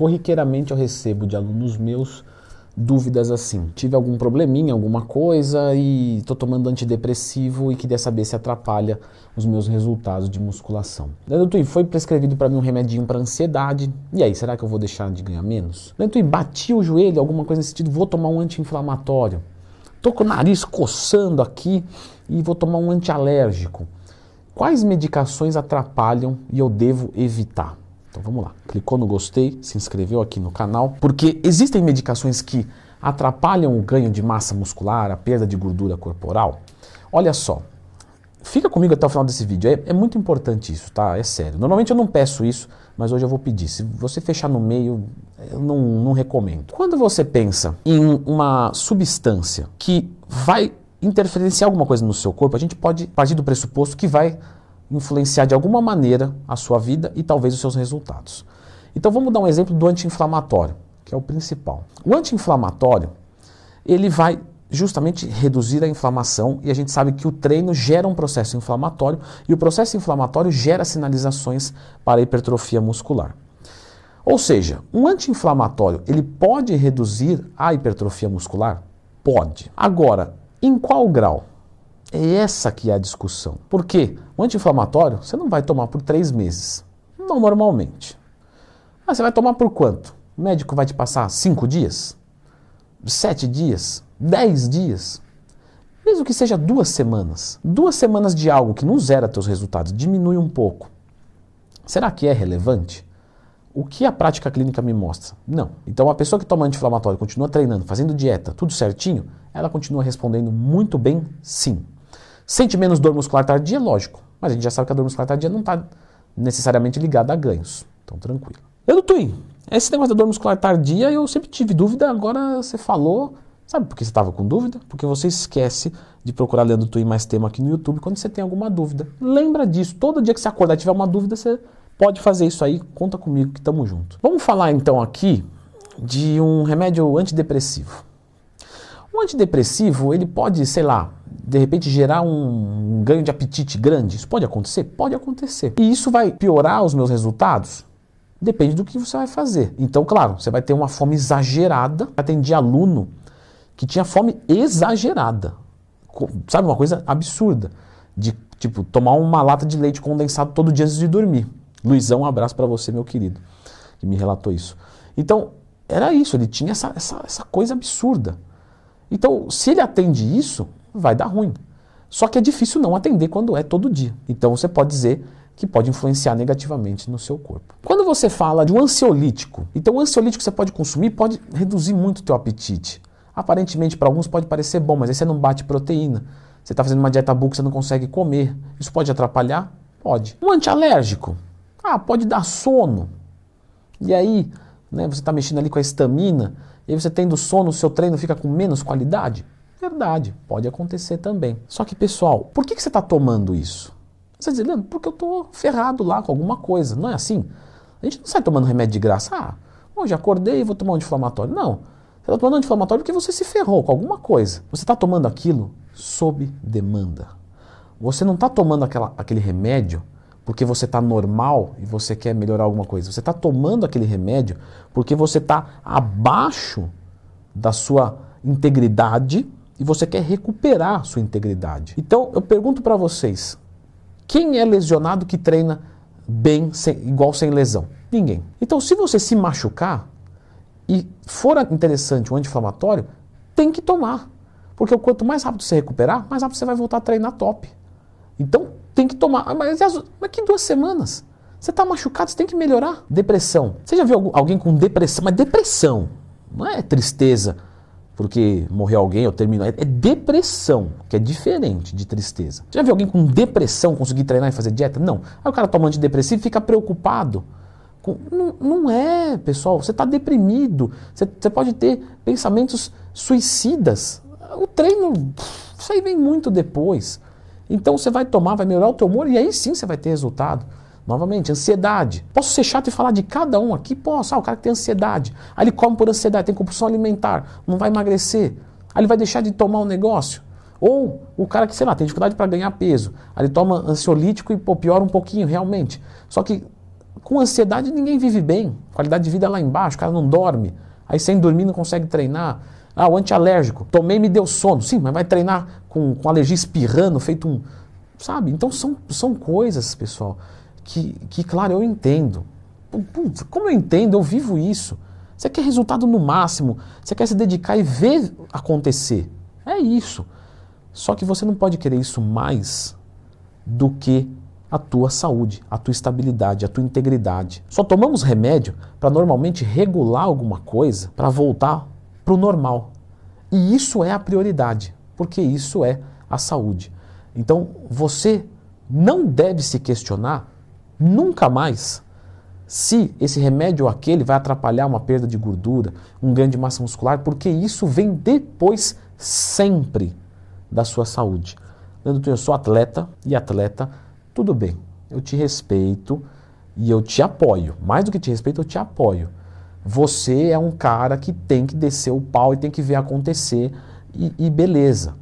corriqueiramente eu recebo de alunos meus dúvidas assim. Tive algum probleminha, alguma coisa e estou tomando antidepressivo e queria saber se atrapalha os meus resultados de musculação. Doutor, foi prescrevido para mim um remedinho para ansiedade. E aí, será que eu vou deixar de ganhar menos? Doutor, bati o joelho, alguma coisa nesse sentido, vou tomar um anti-inflamatório. Tô com o nariz coçando aqui e vou tomar um antialérgico. Quais medicações atrapalham e eu devo evitar? Então vamos lá. Clicou no gostei, se inscreveu aqui no canal, porque existem medicações que atrapalham o ganho de massa muscular, a perda de gordura corporal. Olha só, fica comigo até o final desse vídeo, é, é, muito importante isso, tá? É sério. Normalmente eu não peço isso, mas hoje eu vou pedir. Se você fechar no meio, eu não, não recomendo. Quando você pensa em uma substância que vai interferenciar alguma coisa no seu corpo, a gente pode partir do pressuposto que vai influenciar de alguma maneira a sua vida e talvez os seus resultados. Então vamos dar um exemplo do anti-inflamatório, que é o principal. O anti-inflamatório, ele vai justamente reduzir a inflamação e a gente sabe que o treino gera um processo inflamatório e o processo inflamatório gera sinalizações para a hipertrofia muscular. Ou seja, um anti-inflamatório, ele pode reduzir a hipertrofia muscular? Pode. Agora, em qual grau? É essa que é a discussão. Por quê? O anti-inflamatório você não vai tomar por três meses. Não normalmente. Mas você vai tomar por quanto? O médico vai te passar cinco dias? Sete dias? Dez dias? Mesmo que seja duas semanas. Duas semanas de algo que não zera teus resultados, diminui um pouco. Será que é relevante? O que a prática clínica me mostra? Não. Então, a pessoa que toma anti-inflamatório, continua treinando, fazendo dieta, tudo certinho, ela continua respondendo muito bem, sim. Sente menos dor muscular tardia? Lógico. Mas a gente já sabe que a dor muscular tardia não está necessariamente ligada a ganhos. Então, tranquilo. Eu, Twin, esse negócio da dor muscular tardia eu sempre tive dúvida, agora você falou. Sabe por que você estava com dúvida? Porque você esquece de procurar Leandro Twin mais tema aqui no YouTube quando você tem alguma dúvida. Lembra disso. Todo dia que você acordar e tiver uma dúvida, você pode fazer isso aí. Conta comigo que estamos juntos. Vamos falar então aqui de um remédio antidepressivo. Um antidepressivo, ele pode, sei lá, de repente gerar um, ganho de apetite grande? Isso pode acontecer? Pode acontecer. E isso vai piorar os meus resultados? Depende do que você vai fazer. Então, claro, você vai ter uma fome exagerada. Atendi aluno que tinha fome exagerada. Sabe, uma coisa absurda. De, tipo, tomar uma lata de leite condensado todo dia antes de dormir. Luizão, um abraço para você, meu querido, que me relatou isso. Então, era isso, ele tinha essa, essa, essa coisa absurda. Então, se ele atende isso, vai dar ruim. Só que é difícil não atender quando é todo dia. Então você pode dizer que pode influenciar negativamente no seu corpo. Quando você fala de um ansiolítico, então o ansiolítico você pode consumir pode reduzir muito o teu apetite. Aparentemente para alguns pode parecer bom, mas aí você não bate proteína. Você está fazendo uma dieta que você não consegue comer. Isso pode atrapalhar? Pode. Um antialérgico? Ah, pode dar sono. E aí, né, você está mexendo ali com a estamina, e aí você tendo sono, o seu treino fica com menos qualidade? Verdade, pode acontecer também. Só que, pessoal, por que, que você está tomando isso? Você diz, Leandro, porque eu estou ferrado lá com alguma coisa. Não é assim? A gente não sai tomando remédio de graça. Ah, hoje acordei e vou tomar um anti-inflamatório. Não. Você está tomando um anti-inflamatório porque você se ferrou com alguma coisa. Você está tomando aquilo sob demanda. Você não está tomando aquela, aquele remédio porque você está normal e você quer melhorar alguma coisa. Você está tomando aquele remédio porque você está abaixo da sua integridade e você quer recuperar sua integridade. Então eu pergunto para vocês: quem é lesionado que treina bem, sem, igual sem lesão? Ninguém. Então, se você se machucar e for interessante o anti-inflamatório, tem que tomar. Porque quanto mais rápido você recuperar, mais rápido você vai voltar a treinar top. Então, tem que tomar. Ah, mas daqui duas semanas. Você está machucado, você tem que melhorar. Depressão. Você já viu alguém com depressão? Mas depressão, não é tristeza porque morreu alguém ou terminou. É, é depressão, que é diferente de tristeza. Já viu alguém com depressão conseguir treinar e fazer dieta? Não. Aí o cara toma antidepressivo e fica preocupado. Com... Não, não, é, pessoal. Você está deprimido. Você, você pode ter pensamentos suicidas. O treino, isso aí vem muito depois. Então você vai tomar, vai melhorar o teu humor e aí sim você vai ter resultado. Novamente, ansiedade. Posso ser chato e falar de cada um aqui? Posso. Ah, o cara que tem ansiedade. Aí ele come por ansiedade, tem compulsão alimentar, não vai emagrecer. Aí ele vai deixar de tomar um negócio. Ou o cara que, sei lá, tem dificuldade para ganhar peso. Aí ele toma ansiolítico e pô, piora um pouquinho, realmente. Só que Com ansiedade ninguém vive bem, qualidade de vida lá embaixo, o cara não dorme, aí sem dormir não consegue treinar. Ah, o antialérgico, tomei me deu sono. Sim, mas vai treinar com, com alergia espirrando, feito um. Sabe? Então são, são coisas, pessoal, que, que, claro, eu entendo. Putz, como eu entendo, eu vivo isso. Você quer resultado no máximo, você quer se dedicar e ver acontecer. É isso. Só que você não pode querer isso mais do que a tua saúde, a tua estabilidade, a tua integridade. Só tomamos remédio para normalmente regular alguma coisa para voltar para o normal. E isso é a prioridade, porque isso é a saúde. Então você não deve se questionar nunca mais se esse remédio ou aquele vai atrapalhar uma perda de gordura, um ganho de massa muscular, porque isso vem depois sempre da sua saúde. Leandro, eu sou atleta e atleta, tudo bem, eu te respeito e eu te apoio. Mais do que te respeito, eu te apoio. Você é um cara que tem que descer o pau e tem que ver acontecer e, e beleza.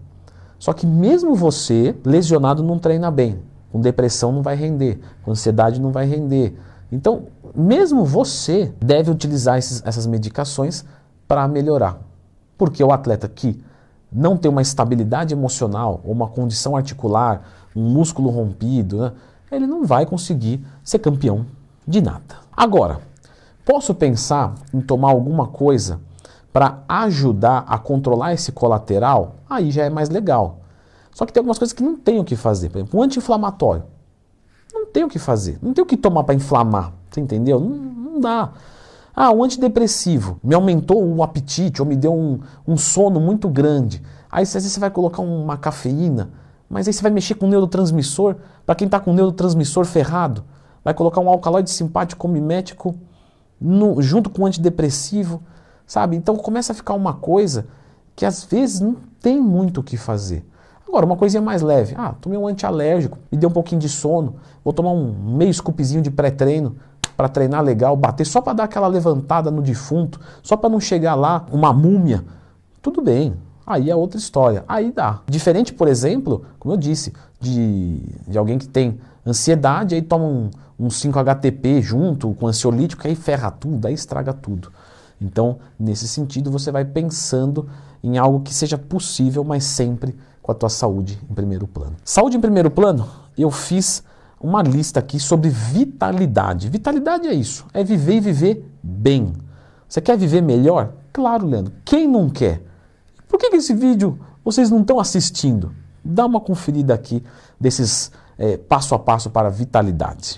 Só que mesmo você, lesionado, não treina bem. Com depressão não vai render, com ansiedade não vai render. Então, mesmo você deve utilizar esses, essas medicações para melhorar. Porque o atleta que não tem uma estabilidade emocional ou uma condição articular, um músculo rompido, né, ele não vai conseguir ser campeão de nada. Agora, posso pensar em tomar alguma coisa para ajudar a controlar esse colateral? Aí já é mais legal. Só que tem algumas coisas que não tem o que fazer. Por exemplo, um anti-inflamatório. Não tem o que fazer. Não tem o que tomar para inflamar. Você entendeu? Não, não dá. Ah, um antidepressivo me aumentou o apetite ou me deu um, um sono muito grande. Aí às vezes você vai colocar uma cafeína, mas aí você vai mexer com o neurotransmissor. Para quem está com o neurotransmissor ferrado, vai colocar um alcaloide simpático mimético no, junto com o antidepressivo, sabe? Então começa a ficar uma coisa que às vezes não tem muito o que fazer. Agora, uma coisinha mais leve. Ah, tomei um antialérgico, me deu um pouquinho de sono, vou tomar um meio scoopzinho de pré-treino para treinar legal, bater só para dar aquela levantada no defunto, só para não chegar lá uma múmia. Tudo bem, aí é outra história. Aí dá. Diferente, por exemplo, como eu disse, de, de alguém que tem ansiedade, aí toma um, um 5-HTP junto com ansiolítico, aí ferra tudo, aí estraga tudo. Então, nesse sentido, você vai pensando em algo que seja possível, mas sempre com a tua saúde em primeiro plano. Saúde em primeiro plano, eu fiz uma lista aqui sobre vitalidade. Vitalidade é isso, é viver e viver bem. Você quer viver melhor? Claro, Leandro. Quem não quer? Por que, que esse vídeo vocês não estão assistindo? Dá uma conferida aqui desses é, passo a passo para vitalidade.